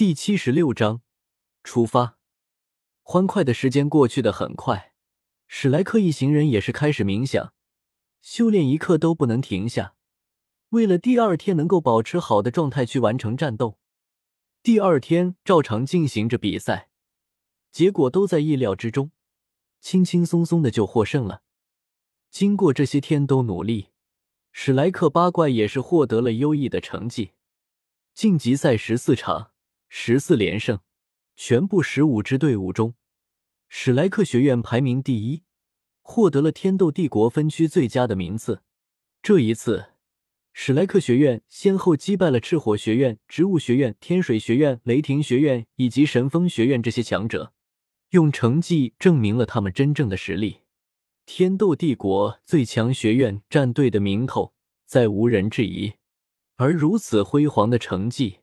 第七十六章出发。欢快的时间过去的很快，史莱克一行人也是开始冥想，修炼一刻都不能停下，为了第二天能够保持好的状态去完成战斗。第二天照常进行着比赛，结果都在意料之中，轻轻松松的就获胜了。经过这些天都努力，史莱克八怪也是获得了优异的成绩。晋级赛十四场。十四连胜，全部十五支队伍中，史莱克学院排名第一，获得了天斗帝国分区最佳的名次。这一次，史莱克学院先后击败了赤火学院、植物学院、天水学院、雷霆学院以及神风学院这些强者，用成绩证明了他们真正的实力。天斗帝国最强学院战队的名头再无人质疑，而如此辉煌的成绩。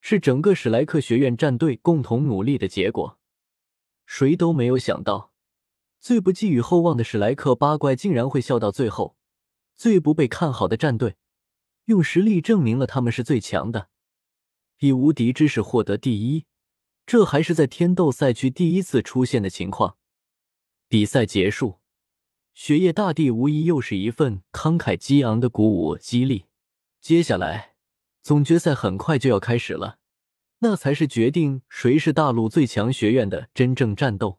是整个史莱克学院战队共同努力的结果，谁都没有想到，最不寄予厚望的史莱克八怪竟然会笑到最后。最不被看好的战队，用实力证明了他们是最强的，以无敌之势获得第一，这还是在天斗赛区第一次出现的情况。比赛结束，雪夜大地无疑又是一份慷慨激昂的鼓舞激励。接下来。总决赛很快就要开始了，那才是决定谁是大陆最强学院的真正战斗。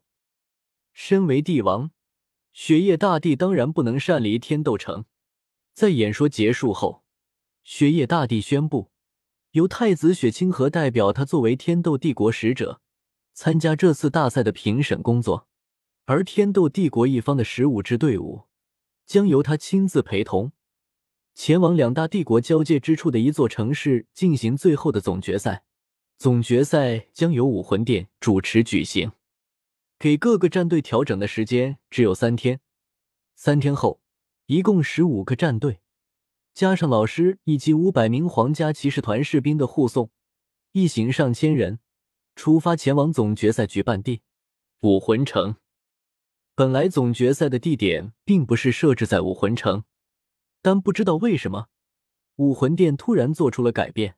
身为帝王，雪夜大帝当然不能擅离天斗城。在演说结束后，雪夜大帝宣布，由太子雪清河代表他作为天斗帝国使者，参加这次大赛的评审工作。而天斗帝国一方的十五支队伍，将由他亲自陪同。前往两大帝国交界之处的一座城市进行最后的总决赛，总决赛将由武魂殿主持举行。给各个战队调整的时间只有三天，三天后，一共十五个战队，加上老师以及五百名皇家骑士团士兵的护送，一行上千人出发前往总决赛举办地武魂城。本来总决赛的地点并不是设置在武魂城。但不知道为什么，武魂殿突然做出了改变，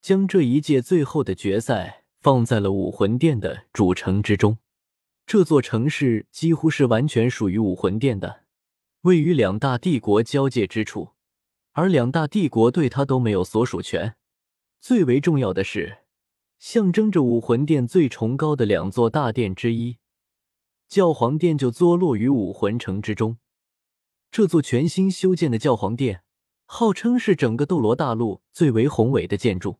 将这一届最后的决赛放在了武魂殿的主城之中。这座城市几乎是完全属于武魂殿的，位于两大帝国交界之处，而两大帝国对它都没有所属权。最为重要的是，象征着武魂殿最崇高的两座大殿之一——教皇殿，就坐落于武魂城之中。这座全新修建的教皇殿，号称是整个斗罗大陆最为宏伟的建筑，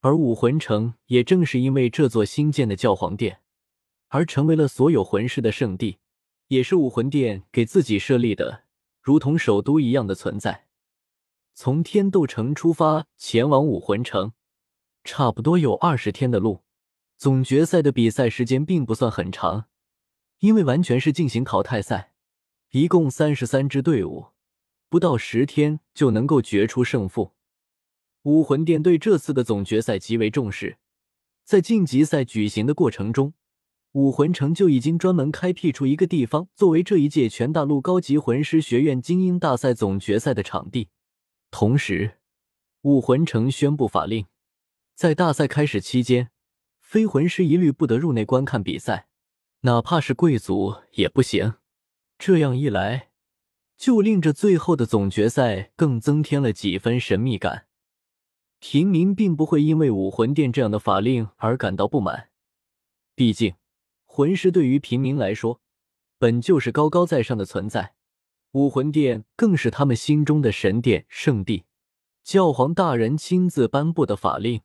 而武魂城也正是因为这座新建的教皇殿，而成为了所有魂师的圣地，也是武魂殿给自己设立的如同首都一样的存在。从天斗城出发前往武魂城，差不多有二十天的路。总决赛的比赛时间并不算很长，因为完全是进行淘汰赛。一共三十三支队伍，不到十天就能够决出胜负。武魂殿对这次的总决赛极为重视，在晋级赛举行的过程中，武魂城就已经专门开辟出一个地方，作为这一届全大陆高级魂师学院精英大赛总决赛的场地。同时，武魂城宣布法令，在大赛开始期间，非魂师一律不得入内观看比赛，哪怕是贵族也不行。这样一来，就令这最后的总决赛更增添了几分神秘感。平民并不会因为武魂殿这样的法令而感到不满，毕竟魂师对于平民来说本就是高高在上的存在，武魂殿更是他们心中的神殿圣地。教皇大人亲自颁布的法令，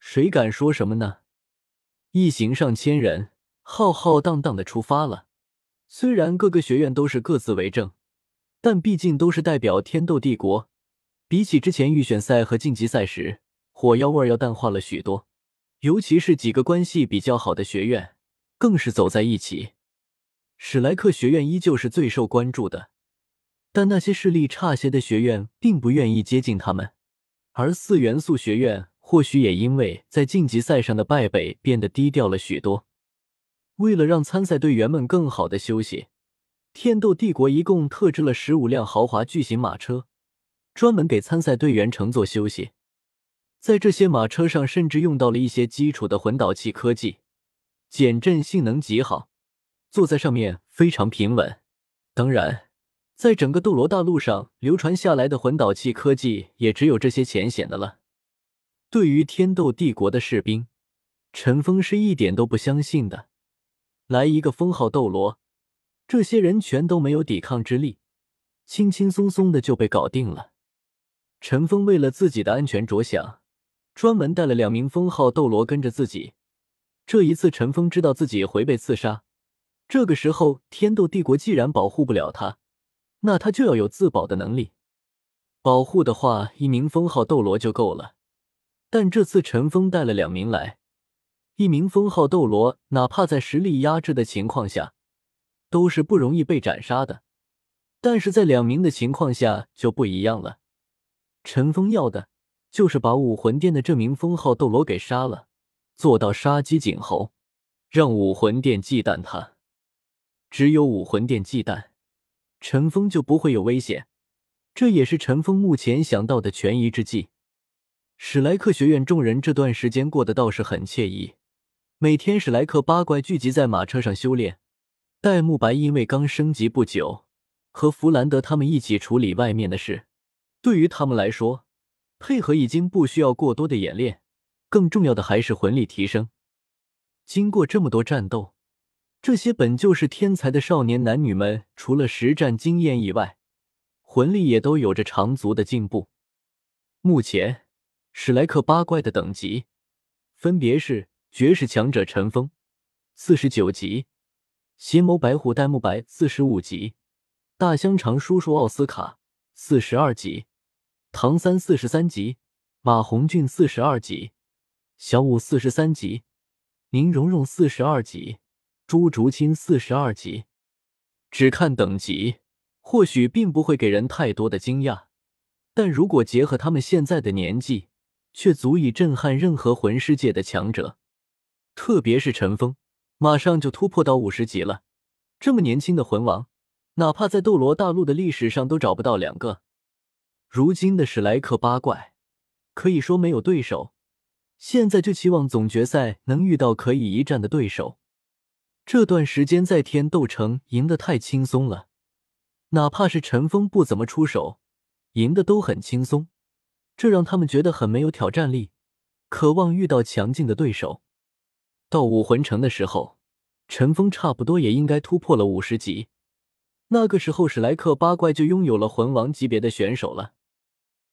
谁敢说什么呢？一行上千人浩浩荡荡的出发了。虽然各个学院都是各自为政，但毕竟都是代表天斗帝国。比起之前预选赛和晋级赛时，火药味要淡化了许多。尤其是几个关系比较好的学院，更是走在一起。史莱克学院依旧是最受关注的，但那些势力差些的学院并不愿意接近他们。而四元素学院或许也因为在晋级赛上的败北，变得低调了许多。为了让参赛队员们更好的休息，天斗帝国一共特制了十五辆豪华巨型马车，专门给参赛队员乘坐休息。在这些马车上，甚至用到了一些基础的魂导器科技，减震性能极好，坐在上面非常平稳。当然，在整个斗罗大陆上流传下来的魂导器科技，也只有这些浅显的了。对于天斗帝国的士兵，陈峰是一点都不相信的。来一个封号斗罗，这些人全都没有抵抗之力，轻轻松松的就被搞定了。陈峰为了自己的安全着想。专门带了两名封号斗罗跟着自己。这一次，陈峰知道自己会被刺杀。这个时候，天斗帝国既然保护不了他，那他就要有自保的能力。保护的话，一名封号斗罗就够了。但这次陈峰带了两名来，一名封号斗罗，哪怕在实力压制的情况下，都是不容易被斩杀的。但是在两名的情况下就不一样了。陈峰要的。就是把武魂殿的这名封号斗罗给杀了，做到杀鸡儆猴，让武魂殿忌惮他。只有武魂殿忌惮，陈峰就不会有危险。这也是陈峰目前想到的权宜之计。史莱克学院众人这段时间过得倒是很惬意，每天史莱克八怪聚集在马车上修炼。戴沐白因为刚升级不久，和弗兰德他们一起处理外面的事，对于他们来说。配合已经不需要过多的演练，更重要的还是魂力提升。经过这么多战斗，这些本就是天才的少年男女们，除了实战经验以外，魂力也都有着长足的进步。目前，史莱克八怪的等级分别是：绝世强者陈封，四十九级；邪眸白虎戴沐白，四十五级；大香肠叔叔奥斯卡，四十二级。唐三四十三级，马红俊四十二级，小五四十三级，宁荣荣四十二级，朱竹清四十二级。只看等级，或许并不会给人太多的惊讶，但如果结合他们现在的年纪，却足以震撼任何魂师界的强者。特别是陈峰，马上就突破到五十级了。这么年轻的魂王，哪怕在斗罗大陆的历史上都找不到两个。如今的史莱克八怪可以说没有对手，现在就期望总决赛能遇到可以一战的对手。这段时间在天斗城赢得太轻松了，哪怕是陈峰不怎么出手，赢的都很轻松，这让他们觉得很没有挑战力，渴望遇到强劲的对手。到武魂城的时候，陈峰差不多也应该突破了五十级，那个时候史莱克八怪就拥有了魂王级别的选手了。